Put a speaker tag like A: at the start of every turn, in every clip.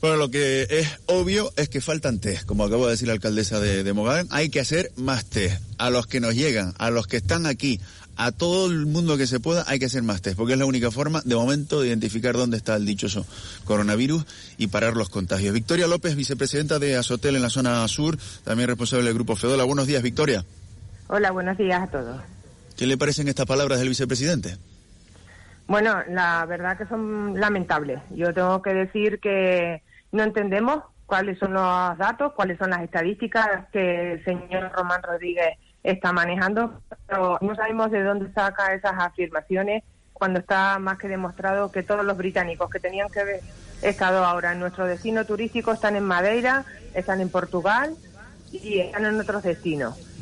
A: Bueno, lo que es obvio es que faltan test, como acabo de decir la alcaldesa de, de hay que hacer más test. A los que nos llegan, a los que están aquí, a todo el mundo que se pueda, hay que hacer más test, porque es la única forma, de momento, de identificar dónde está el dichoso coronavirus y parar los contagios. Victoria López, vicepresidenta de Azotel en la zona sur, también responsable del Grupo Fedola. Buenos días, Victoria.
B: Hola, buenos días a todos.
A: ¿Qué le parecen estas palabras del vicepresidente?
B: Bueno, la verdad que son lamentables. Yo tengo que decir que no entendemos cuáles son los datos, cuáles son las estadísticas que el señor Román Rodríguez está manejando, pero no sabemos de dónde saca esas afirmaciones cuando está más que demostrado que todos los británicos que tenían que haber estado ahora en nuestro destino turístico están en Madeira, están en Portugal y están en otros destinos.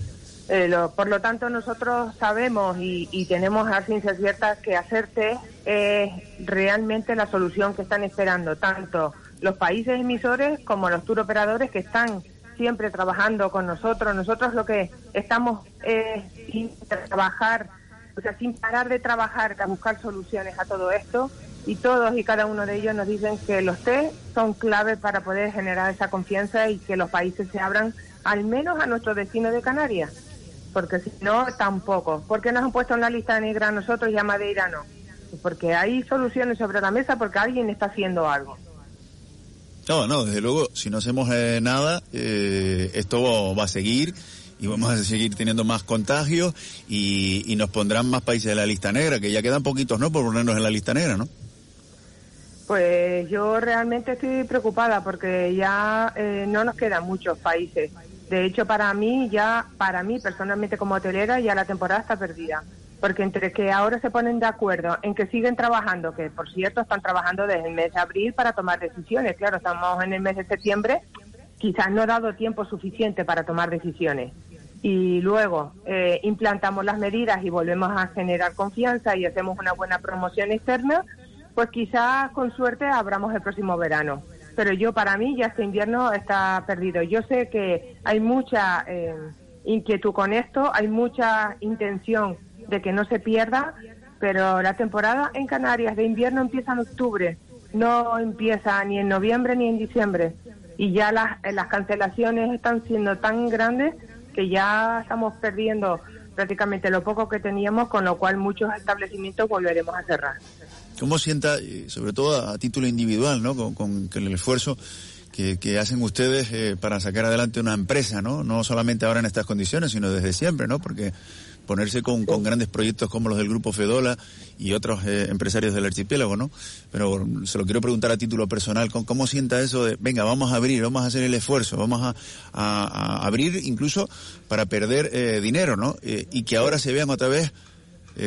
B: Eh, por lo tanto, nosotros sabemos y, tenemos a ciencia cierta que hacerte es realmente la solución que están esperando tanto los países emisores como los tour operadores que están siempre trabajando con nosotros. Nosotros lo que estamos es sin trabajar, o sea, sin parar de trabajar, a buscar soluciones a todo esto y todos y cada uno de ellos nos dicen que los test son clave para poder generar esa confianza y que los países se abran al menos a nuestro destino de Canarias porque si no, tampoco. ¿Por qué nos han puesto en la lista negra a nosotros y a Madeira no? Porque hay soluciones sobre la mesa porque alguien está haciendo algo.
A: No, no, desde luego, si no hacemos eh, nada, eh, esto va a seguir y vamos a seguir teniendo más contagios y, nos pondrán más países en la lista negra, que ya quedan poquitos, ¿no? Por ponernos en la lista negra, ¿no?
B: Pues yo realmente estoy preocupada porque ya eh, no nos quedan muchos países. De hecho, para mí, ya, para mí personalmente como hotelera, ya la temporada está perdida. Porque entre que ahora se ponen de acuerdo en que siguen trabajando, que por cierto están trabajando desde el mes de abril para tomar decisiones, claro, estamos en el mes de septiembre, quizás no ha dado tiempo suficiente para tomar decisiones. Y luego eh, implantamos las medidas y volvemos a generar confianza y hacemos una buena promoción externa, pues quizás con suerte abramos el próximo verano pero yo para mí ya este invierno está perdido. Yo sé que hay mucha eh, inquietud con esto, hay mucha intención de que no se pierda, pero la temporada en Canarias de invierno empieza en octubre, no empieza ni en noviembre ni en diciembre. Y ya las, las cancelaciones están siendo tan grandes que ya estamos perdiendo prácticamente lo poco que teníamos, con lo cual muchos establecimientos volveremos a cerrar.
A: ¿Cómo sienta, sobre todo a título individual, ¿no? con, el esfuerzo que, hacen ustedes eh, para sacar adelante una empresa, ¿no? No solamente ahora en estas condiciones, sino desde siempre, ¿no? Porque ponerse con, grandes proyectos como los del Grupo Fedola y otros eh, empresarios del archipiélago, ¿no? Pero se lo quiero preguntar a título personal, ¿cómo, sienta eso de, venga, vamos a abrir, vamos a hacer el esfuerzo, vamos a, abrir incluso para perder eh, dinero, ¿no? y que ahora se vean otra vez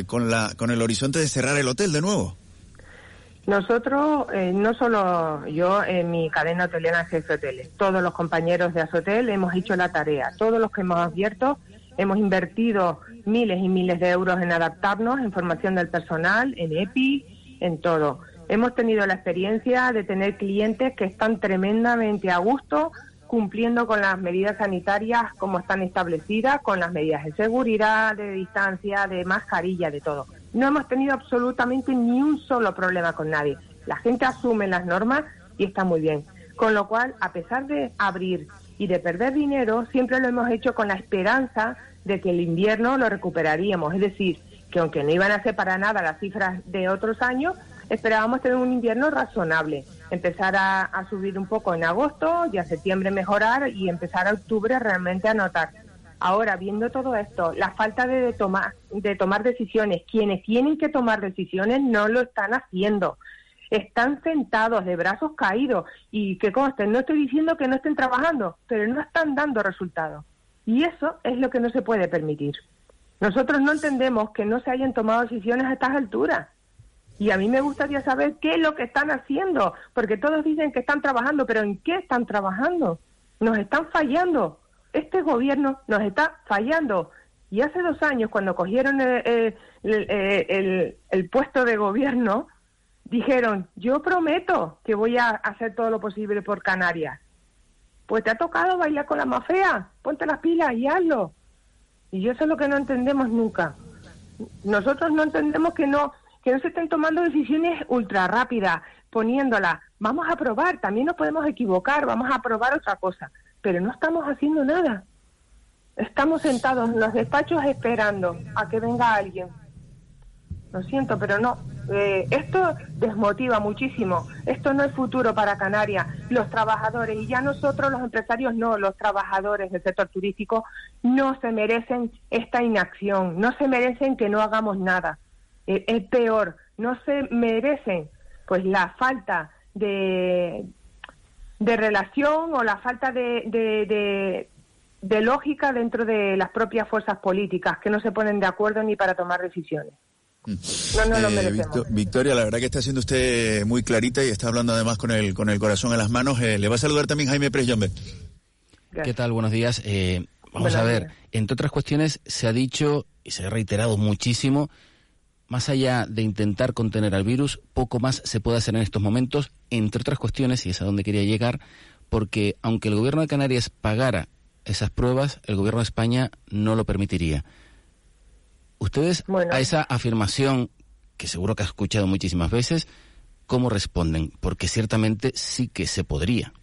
A: con, la, con el horizonte de cerrar el hotel de nuevo.
B: Nosotros, eh, no solo yo en mi cadena hotelera Jefe Hoteles, todos los compañeros de Azotel hemos hecho la tarea. Todos los que hemos abierto hemos invertido miles y miles de euros en adaptarnos, en formación del personal, en EPI, en todo. Hemos tenido la experiencia de tener clientes que están tremendamente a gusto cumpliendo con las medidas sanitarias como están establecidas, con las medidas de seguridad, de distancia, de mascarilla, de todo no hemos tenido absolutamente ni un solo problema con nadie. La gente asume las normas y está muy bien. Con lo cual, a pesar de abrir y de perder dinero, siempre lo hemos hecho con la esperanza de que el invierno lo recuperaríamos. Es decir, que aunque no iban a ser para nada las cifras de otros años, esperábamos tener un invierno razonable. Empezar a, subir un poco en agosto y a septiembre mejorar y empezar a octubre realmente a notar Ahora, viendo todo esto, la falta de, tomar, de tomar decisiones, quienes tienen que tomar decisiones no lo están haciendo. Están sentados de brazos caídos y que consten, no estoy diciendo que no estén trabajando, pero no están dando resultados. Y eso es lo que no se puede permitir. Nosotros no entendemos que no se hayan tomado decisiones a estas alturas. Y a mí me gustaría saber qué es lo que están haciendo, porque todos dicen que están trabajando, pero ¿en qué están trabajando? Nos están fallando. Este gobierno nos está fallando. Y hace dos años, cuando cogieron el, el, puesto de gobierno, dijeron, yo prometo que voy a hacer todo lo posible por Canarias. Pues te ha tocado bailar con la mafia, ponte las pilas y hazlo. Y eso es lo que no entendemos nunca. Nosotros no entendemos que no que no se estén tomando decisiones ultra rápidas, poniéndolas. Vamos a probar, también nos podemos equivocar, vamos a probar otra cosa, pero no estamos haciendo nada. Estamos sentados en los despachos esperando a que venga alguien. Lo siento, pero no. Eh, esto desmotiva muchísimo. Esto no es futuro para Canarias. Los trabajadores, y ya nosotros los empresarios no, los trabajadores del sector turístico no se merecen esta inacción, no se merecen que no hagamos nada. Eh, es peor, no se merecen pues la falta de, de relación o la falta de de lógica dentro de las propias fuerzas políticas que no se ponen de acuerdo ni para tomar decisiones. Mm. No, no lo eh,
A: Victoria, la verdad que está siendo usted muy clarita y está hablando además con el, con el corazón en las manos. Eh, le va a saludar también Jaime Presjombe.
C: ¿Qué tal? Buenos días. Eh, vamos a ver, entre otras cuestiones se ha dicho y se ha reiterado muchísimo, más allá de intentar contener al virus, poco más se puede hacer en estos momentos, entre otras cuestiones, y es a donde quería llegar, porque aunque el gobierno de Canarias pagara esas pruebas, el gobierno de España no lo permitiría. Ustedes a esa afirmación, que seguro que ha escuchado muchísimas veces, ¿cómo responden? Porque ciertamente sí que se podría.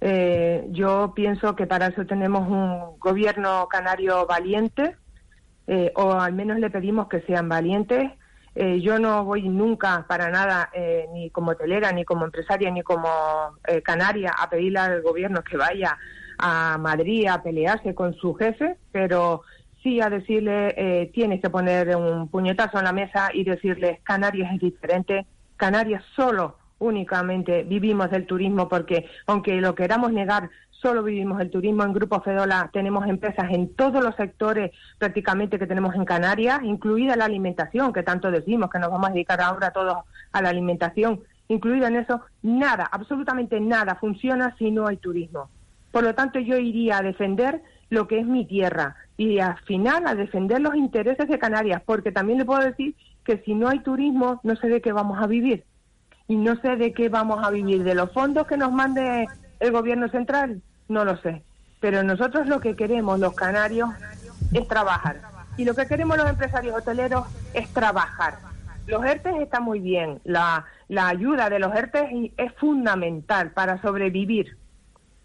B: Eh, yo pienso que para eso tenemos un gobierno canario valiente, eh, o al menos le pedimos que sean valientes. Eh, yo no voy nunca para nada, ni como telera, ni como empresaria, ni como canaria, a pedirle al gobierno que vaya a Madrid a pelearse con su jefe, pero sí a decirle, eh, tienes que poner un puñetazo en la mesa y decirle, Canarias es diferente, Canarias solo, únicamente vivimos del turismo, porque aunque lo queramos negar, solo vivimos el turismo. En Grupo Fedola tenemos empresas en todos los sectores prácticamente que tenemos en Canarias, incluida la alimentación, que tanto decimos que nos vamos a dedicar ahora todos a la alimentación. Incluida en eso, nada, absolutamente nada funciona si no hay turismo. Por lo tanto, yo iría a defender lo que es mi tierra y al final a defender los intereses de Canarias, porque también le puedo decir que si no hay turismo, no sé de qué vamos a vivir. Y no sé de qué vamos a vivir. ¿De los fondos que nos mande el gobierno central? No lo sé. Pero nosotros lo que queremos, los canarios, es trabajar. Y lo que queremos los empresarios hoteleros es trabajar. Los ERTES están muy bien. La, la ayuda de los ERTES es fundamental para sobrevivir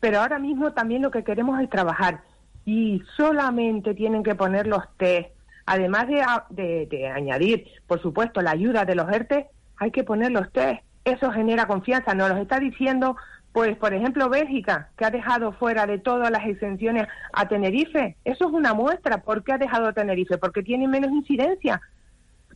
B: pero ahora mismo también lo que queremos es trabajar y solamente tienen que poner los test. Además de, añadir, por supuesto, la ayuda de los ERTE, hay que poner los test. Eso genera confianza. Nos lo está diciendo, pues, por ejemplo, Bélgica, que ha dejado fuera de todas las exenciones a Tenerife. Eso es una muestra. ¿Por qué ha dejado Tenerife? Porque tiene menos incidencia.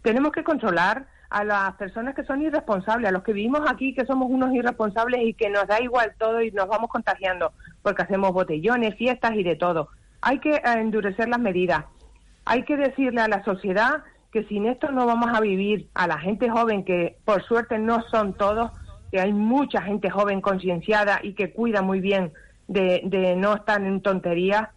B: Tenemos que controlar a las personas que son irresponsables, a los que vivimos aquí que somos unos irresponsables y que nos da igual todo y nos vamos contagiando porque hacemos botellones, fiestas y de todo. Hay que eh, endurecer las medidas. Hay que decirle a la sociedad que sin esto no vamos a vivir. A la gente joven, que por suerte no son todos, que hay mucha gente joven concienciada y que cuida muy bien de, no estar en tonterías,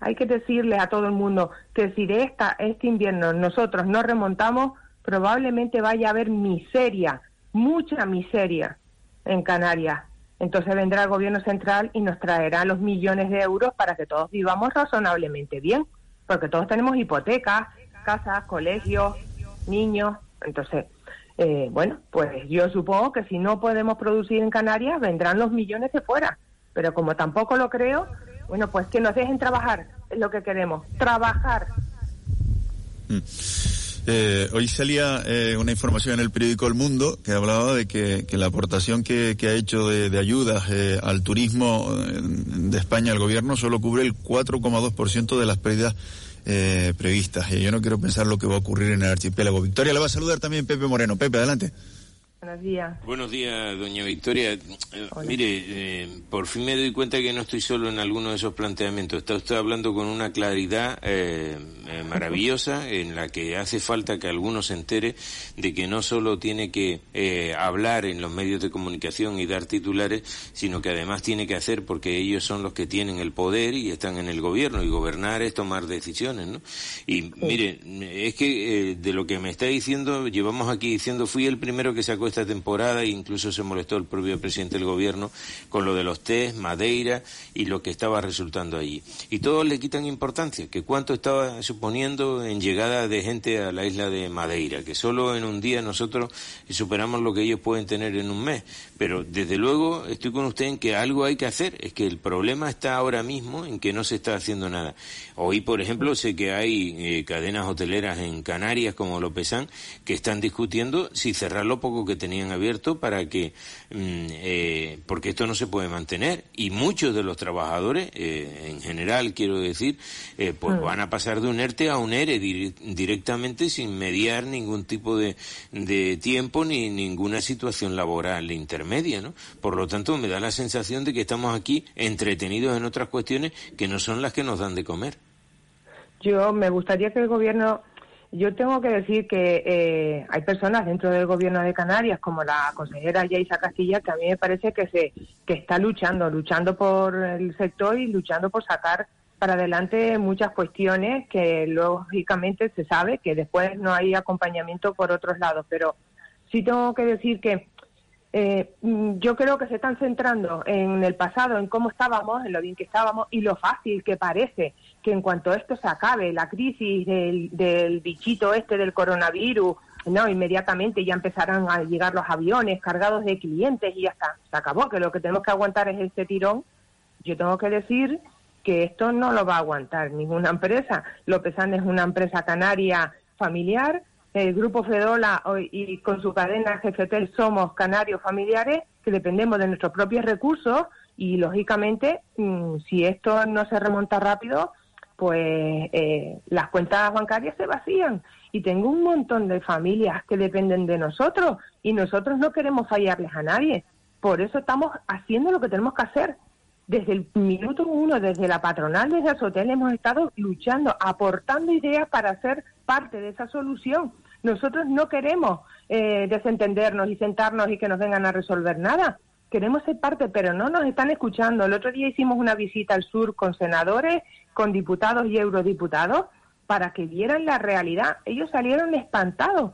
B: hay que decirle a todo el mundo que si de esta, este invierno nosotros no remontamos, probablemente vaya a haber miseria, mucha miseria en Canarias. Entonces vendrá el gobierno central y nos traerá los millones de euros para que todos vivamos razonablemente bien, porque todos tenemos hipotecas, casas, colegios, niños. Entonces, eh, bueno, pues yo supongo que si no podemos producir en Canarias, vendrán los millones de fuera. Pero como tampoco lo creo, bueno, pues que nos dejen trabajar, es lo que queremos, trabajar.
A: Mm. Eh, hoy salía eh, una información en el periódico El Mundo que hablaba de que, la aportación que, ha hecho de, ayudas eh, al turismo de España al gobierno solo cubre el 4,2% de las pérdidas previstas. Y yo no quiero pensar lo que va a ocurrir en el archipiélago. Victoria le va a saludar también Pepe Moreno. Pepe, adelante.
B: Buenos días.
D: Buenos días, doña Victoria. Eh, mire, eh, por fin me doy cuenta que no estoy solo en alguno de esos planteamientos. Está usted hablando con una claridad eh, maravillosa en la que hace falta que alguno se entere de que no solo tiene que hablar en los medios de comunicación y dar titulares, sino que además tiene que hacer porque ellos son los que tienen el poder y están en el gobierno y gobernar es tomar decisiones, ¿no? Y mire, es que de lo que me está diciendo, llevamos aquí diciendo, fui el primero que sacó esta temporada e incluso se molestó el propio presidente del gobierno con lo de los test, Madeira y lo que estaba resultando allí. Y todos le quitan importancia, que cuánto estaba suponiendo en llegada de gente a la isla de Madeira, que solo en un día nosotros superamos lo que ellos pueden tener en un mes. Pero desde luego estoy con usted en que algo hay que hacer, es que el problema está ahora mismo en que no se está haciendo nada. Hoy, por ejemplo, sé que hay eh, cadenas hoteleras en Canarias como Lopezán que están discutiendo si cerrar lo poco que tenían abierto para que, mm, eh, porque esto no se puede mantener. Y muchos de los trabajadores, eh, en general quiero decir, eh, pues mm. van a pasar de un ERTE a un ERE directamente sin mediar ningún tipo de, de tiempo ni ninguna situación laboral intermedia, ¿no? Por lo tanto, me da la sensación de que estamos aquí entretenidos en otras cuestiones que no son las que nos dan de comer.
B: Yo me gustaría que el gobierno yo tengo que decir que eh, hay personas dentro del gobierno de Canarias, como la consejera Yaisa Castilla, que a mí me parece que se que está luchando, luchando por el sector y luchando por sacar para adelante muchas cuestiones que lógicamente se sabe que después no hay acompañamiento por otros lados, pero sí tengo que decir que eh, yo creo que se están centrando en el pasado, en cómo estábamos, en lo bien que estábamos y lo fácil que parece que en cuanto esto se acabe, la crisis del, bichito este del coronavirus, no, inmediatamente ya empezarán a llegar los aviones cargados de clientes y ya está, se acabó, que lo que tenemos que aguantar es este tirón. Yo tengo que decir que esto no lo va a aguantar ninguna empresa. Lopesan es una empresa canaria familiar, el Grupo Fedola y con su cadena GFT somos canarios familiares que dependemos de nuestros propios recursos y, lógicamente, mm, si esto no se remonta rápido, pues eh, las cuentas bancarias se vacían y tengo un montón de familias que dependen de nosotros y nosotros no queremos fallarles a nadie. Por eso estamos haciendo lo que tenemos que hacer. Desde el minuto uno, desde la patronal, desde Azotel, hemos estado luchando, aportando ideas para ser parte de esa solución. Nosotros no queremos eh, desentendernos y sentarnos y que nos vengan a resolver nada queremos ser parte, pero no nos están escuchando. El otro día hicimos una visita al sur con senadores, con diputados y eurodiputados, para que vieran la realidad. Ellos salieron espantados,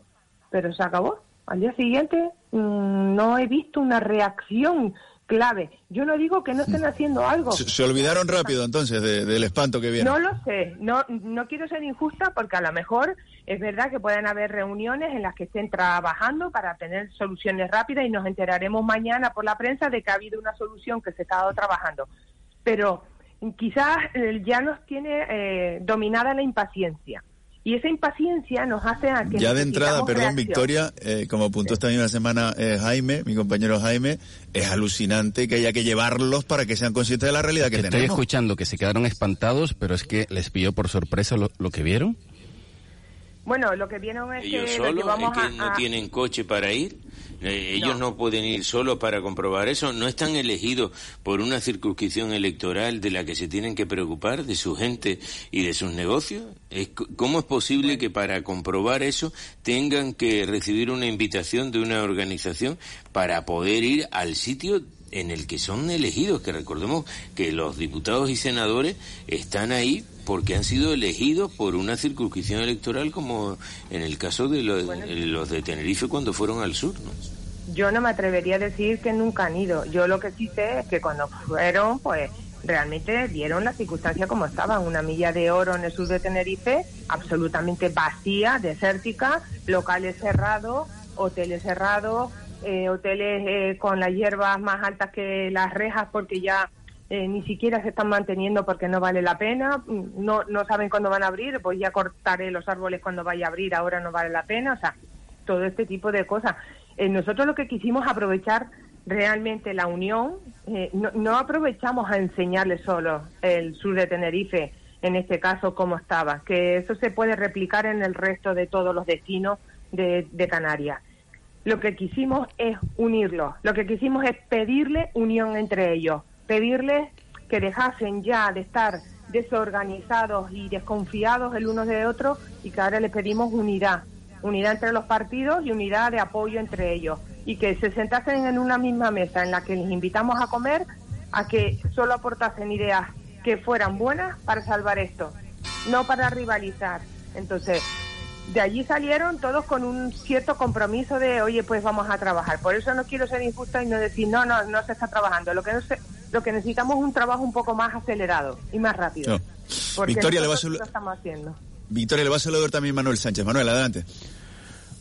B: pero se acabó. Al día siguiente mm, no he visto una reacción clave. Yo no digo que no estén haciendo algo.
A: Se, olvidaron rápido entonces del espanto que viene.
B: No lo sé, no, no quiero ser injusta porque a lo mejor es verdad que pueden haber reuniones en las que estén trabajando para tener soluciones rápidas y nos enteraremos mañana por la prensa de que ha habido una solución que se ha estado trabajando. Pero quizás eh, ya nos tiene eh, dominada la impaciencia y esa impaciencia nos hace a que...
A: Ya de entrada, perdón Victoria, eh, como apuntó esta misma semana eh, Jaime, mi compañero Jaime, es alucinante que haya que llevarlos para que sean conscientes de la realidad que, tenemos.
C: Estoy escuchando que se quedaron espantados, pero es que les pilló por sorpresa lo, que vieron.
B: Bueno, lo que vieron es
D: que,
B: solo,
D: vamos es que no tienen coche para ir. Eh, ellos no. pueden ir solos para comprobar eso. No están elegidos por una circunscripción electoral de la que se tienen que preocupar, de su gente y de sus negocios. ¿Cómo es posible que para comprobar eso tengan que recibir una invitación de una organización para poder ir al sitio en el que son elegidos, que recordemos que los diputados y senadores están ahí porque han sido elegidos por una circunscripción electoral como en el caso de los, los de Tenerife cuando fueron al sur, ¿no?
B: Yo no me atrevería a decir que nunca han ido. Yo lo que sí sé es que cuando fueron, pues realmente dieron la circunstancia como estaba, una milla de oro en el sur de Tenerife, absolutamente vacía, desértica, locales cerrados, hoteles cerrados, eh, hoteles eh, con las hierbas más altas que las rejas porque ya eh, ni siquiera se están manteniendo porque no vale la pena, mm, no, no saben cuándo van a abrir, pues ya cortaré los árboles cuando vaya a abrir, ahora no vale la pena, o sea, todo este tipo de cosas. nosotros lo que quisimos aprovechar realmente la unión, no, no, aprovechamos a enseñarles solo el sur de Tenerife, en este caso, cómo estaba, que eso se puede replicar en el resto de todos los destinos de, de Canarias lo que quisimos es unirlos, lo que quisimos es pedirle unión entre ellos, pedirles que dejasen ya de estar desorganizados y desconfiados el uno de otro y que ahora les pedimos unidad, unidad entre los partidos y unidad de apoyo entre ellos. Y que se sentasen en una misma mesa en la que les invitamos a comer, a que solo aportasen ideas que fueran buenas para salvar esto, no para rivalizar. Entonces, de allí salieron todos con un cierto compromiso de, oye, pues vamos a trabajar. Por eso no quiero ser injusta y no decir, no, no, no se está trabajando. Lo que, no se, lo que necesitamos es un trabajo un poco más acelerado y más rápido.
A: Victoria, le va a saludar. Victoria, le va a saludar también Manuel Sánchez. Manuel, adelante.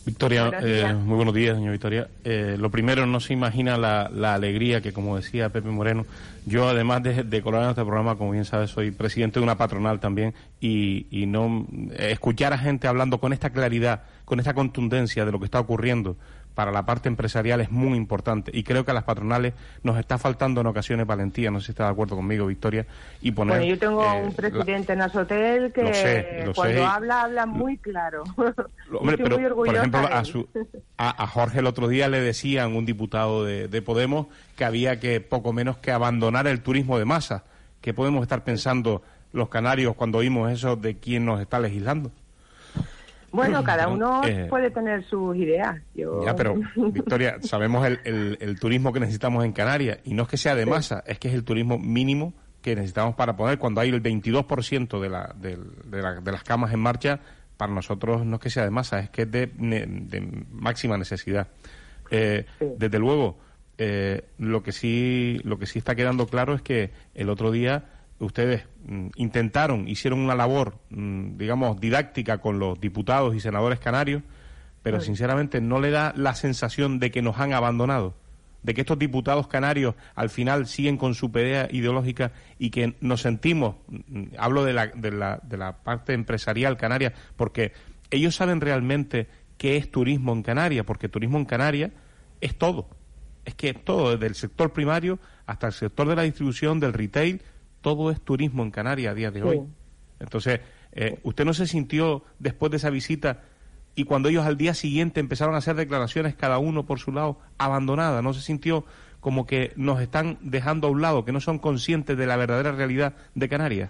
E: Victoria, eh, muy buenos días, señor Victoria. Eh, lo primero, no se imagina la, la, alegría que, como decía Pepe Moreno, yo además de, de colaborar en este programa, como bien sabes, soy presidente de una patronal también y, y no escuchar a gente hablando con esta claridad, con esta contundencia de lo que está ocurriendo para la parte empresarial es muy importante y creo que a las patronales nos está faltando en ocasiones valentía, no sé si está de acuerdo conmigo, Victoria, y poner...
B: Bueno, yo tengo eh, un presidente en Azotel que cuando habla, habla muy claro.
E: Hombre, pero, por ejemplo, a, a, Jorge el otro día le decían un diputado de, de Podemos que había que poco menos que abandonar el turismo de masa. que podemos estar pensando los canarios cuando oímos eso de quién nos está legislando?
B: Bueno, cada uno eh, puede tener sus ideas.
E: Ya, pero Victoria, sabemos el, el, turismo que necesitamos en Canarias y no es que sea de masa, es que es el turismo mínimo que necesitamos para poner. Cuando hay el 22% de, la, de, la, de, las camas en marcha, para nosotros no es que sea de masa, es que es de, de máxima necesidad. Eh, desde luego, eh, lo que sí lo que sí está quedando claro es que el otro día ustedes mm, intentaron, hicieron una labor, mm, digamos, didáctica con los diputados y senadores canarios, pero sinceramente no le da la sensación de que nos han abandonado, de que estos diputados canarios al final siguen con su pelea ideológica y que nos sentimos, mm, hablo de la, de la, de la parte empresarial canaria, porque ellos saben realmente qué es turismo en Canarias, porque turismo en Canarias es todo. Es que todo, desde el sector primario hasta el sector de la distribución, del retail, todo es turismo en Canarias a día de hoy. Entonces, eh, ¿usted no se sintió después de esa visita y cuando ellos al día siguiente empezaron a hacer declaraciones cada uno por su lado, abandonada? ¿No se sintió como que nos están dejando a un lado, que no son conscientes de la verdadera realidad de Canarias?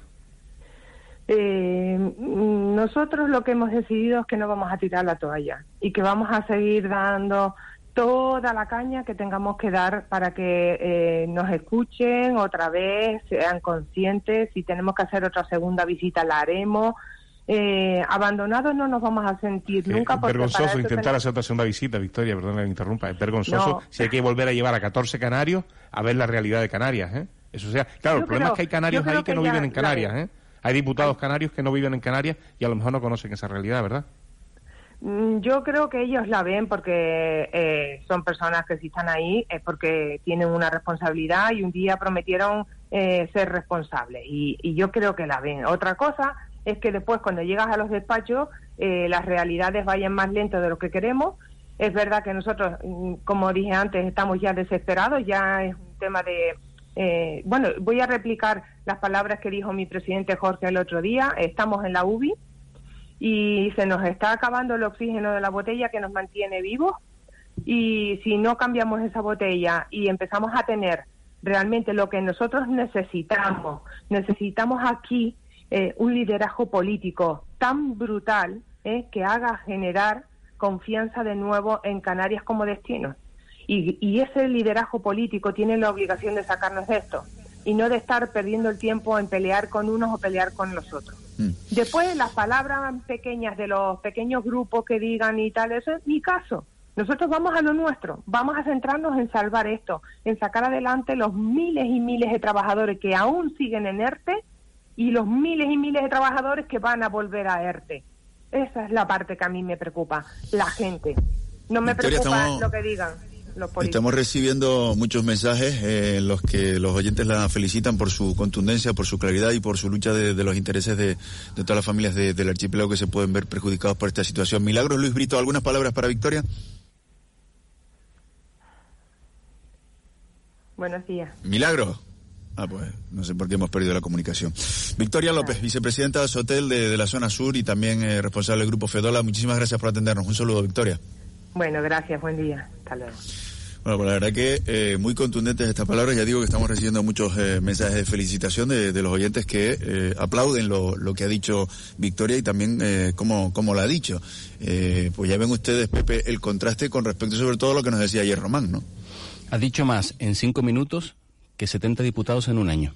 B: Eh, nosotros lo que hemos decidido es que no vamos a tirar la toalla y que vamos a seguir dando toda la caña que tengamos que dar para que eh, nos escuchen otra vez, sean conscientes, si tenemos que hacer otra segunda visita la haremos. Eh, abandonados no nos vamos a sentir nunca.
E: Es vergonzoso intentar hacer otra segunda visita, Victoria, perdón que me interrumpa, es vergonzoso si hay que volver a llevar a 14 canarios a ver la realidad de Canarias. ¿eh? Eso sea, claro, el problema es que hay canarios ahí que, no viven en Canarias. ¿eh? Hay diputados canarios que no viven en Canarias y a lo mejor no conocen esa realidad, ¿verdad?
B: Mm, yo creo que ellos la ven porque eh, son personas que si están ahí es porque tienen una responsabilidad y un día prometieron eh, ser responsables y, yo creo que la ven. Otra cosa es que después cuando llegas a los despachos eh, las realidades vayan más lento de lo que queremos. Es verdad que nosotros, mm, como dije antes, estamos ya desesperados, ya es un tema de... bueno, voy a replicar las palabras que dijo mi presidente Jorge el otro día. Estamos en la UBI, y se nos está acabando el oxígeno de la botella que nos mantiene vivos y si no cambiamos esa botella y empezamos a tener realmente lo que nosotros necesitamos, necesitamos aquí eh, un liderazgo político tan brutal eh, que haga generar confianza de nuevo en Canarias como destino. Y, y ese liderazgo político tiene la obligación de sacarnos de esto y no de estar perdiendo el tiempo en pelear con unos o pelear con los otros. Mm. Después, las palabras pequeñas de los pequeños grupos que digan y tal, eso es mi caso. Nosotros vamos a lo nuestro, vamos a centrarnos en salvar esto, en sacar adelante los miles y miles de trabajadores que aún siguen en ERTE y los miles y miles de trabajadores que van a volver a ERTE. Esa es la parte que a mí me preocupa, la gente. No me preocupa lo que digan.
A: Estamos recibiendo muchos mensajes eh, en los que los oyentes la felicitan por su contundencia, por su claridad y por su lucha de, los intereses de, todas las familias del archipiélago que se pueden ver perjudicados por esta situación. Milagros, Luis Brito, ¿algunas palabras para Victoria?
B: Buenos días.
A: Milagro. Ah, pues no sé por qué hemos perdido la comunicación. Victoria López, vicepresidenta de Sotel de, de la zona sur y también eh, responsable del grupo Fedola. Muchísimas gracias por atendernos. Un saludo, Victoria.
B: Bueno, gracias, buen día. Hasta luego.
A: Bueno, pues la verdad que eh, muy contundentes estas palabras. Ya digo que estamos recibiendo muchos eh, mensajes de felicitación de, los oyentes que eh, aplauden lo, lo, que ha dicho Victoria y también eh, como, como lo ha dicho. pues ya ven ustedes, Pepe, el contraste con respecto sobre todo a lo que nos decía ayer Román, ¿no?
C: Ha dicho más en cinco minutos que 70 diputados en un año.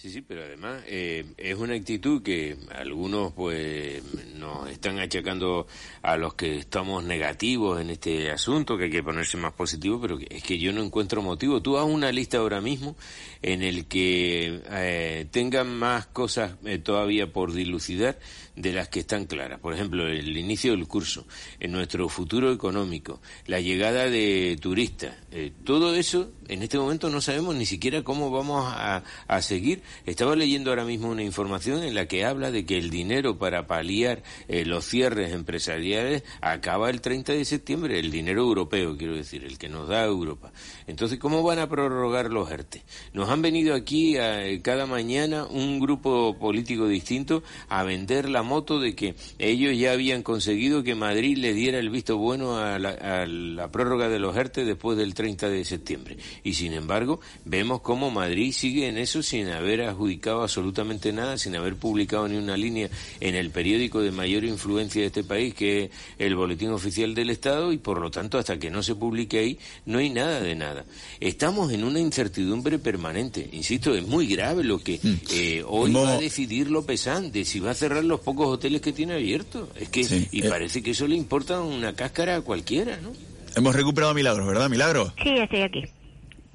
D: Sí, sí, pero además eh, es una actitud que algunos pues nos están achacando a los que estamos negativos en este asunto, que hay que ponerse más positivo, pero es que yo no encuentro motivo. Tú haz una lista ahora mismo en el que eh, tengan más cosas eh, todavía por dilucidar de las que están claras. Por ejemplo, el inicio del curso, nuestro futuro económico, la llegada de turistas, eh, todo eso en este momento no sabemos ni siquiera cómo vamos a, seguir. Estaba leyendo ahora mismo una información en la que habla de que el dinero para paliar eh, los cierres empresariales acaba el 30 de septiembre, el dinero europeo, quiero decir, el que nos da Europa. Entonces, ¿cómo van a prorrogar los ERTE? Nos han venido aquí eh, cada mañana un grupo político distinto a vender la moto de que ellos ya habían conseguido que Madrid le diera el visto bueno a la, prórroga de los ERTE después del 30 de septiembre. Y sin embargo, vemos cómo Madrid sigue en eso sin haber adjudicado absolutamente nada, sin haber publicado ni una línea en el periódico de mayor influencia de este país, que es el Boletín Oficial del Estado, y por lo tanto, hasta que no se publique ahí, no hay nada de nada. Estamos en una incertidumbre permanente. Insisto, es muy grave lo que mm. eh, hoy va a decidir López de si va a cerrar los pocos hoteles que tiene abiertos. Es que, y eh. parece que eso le importa una cáscara a cualquiera, ¿no?
A: Hemos recuperado Milagros, ¿verdad, Milagros?
F: Sí, estoy aquí.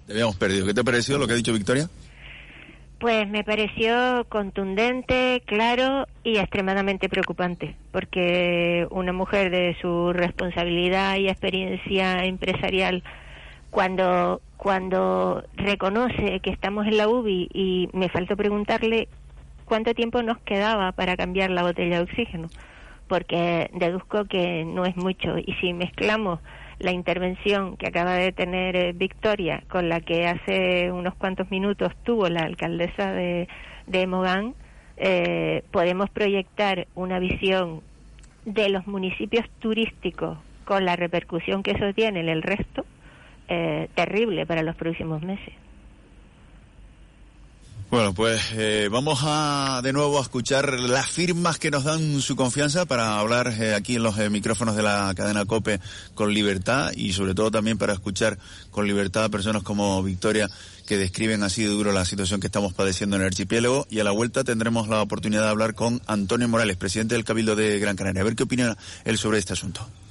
A: Te habíamos perdido. ¿Qué te pareció lo que ha dicho Victoria?
F: Pues me pareció contundente, claro y extremadamente preocupante, porque una mujer de su responsabilidad y experiencia empresarial, cuando, cuando reconoce que estamos en la UBI y me faltó preguntarle cuánto tiempo nos quedaba para cambiar la botella de oxígeno, porque deduzco que no es mucho. Y si mezclamos la intervención que acaba de tener eh, Victoria con la que hace unos cuantos minutos tuvo la alcaldesa de, de Mogán, eh, podemos proyectar una visión de los municipios turísticos con la repercusión que eso tiene en el resto, eh, terrible para los próximos meses.
A: Bueno, pues eh, vamos a de nuevo a escuchar las firmas que nos dan su confianza para hablar eh, aquí en los eh, micrófonos de la cadena COPE con libertad y sobre todo también para escuchar con libertad a personas como Victoria que describen así de duro la situación que estamos padeciendo en el archipiélago y a la vuelta tendremos la oportunidad de hablar con Antonio Morales, presidente del Cabildo de Gran Canaria, a ver qué opina él sobre este asunto.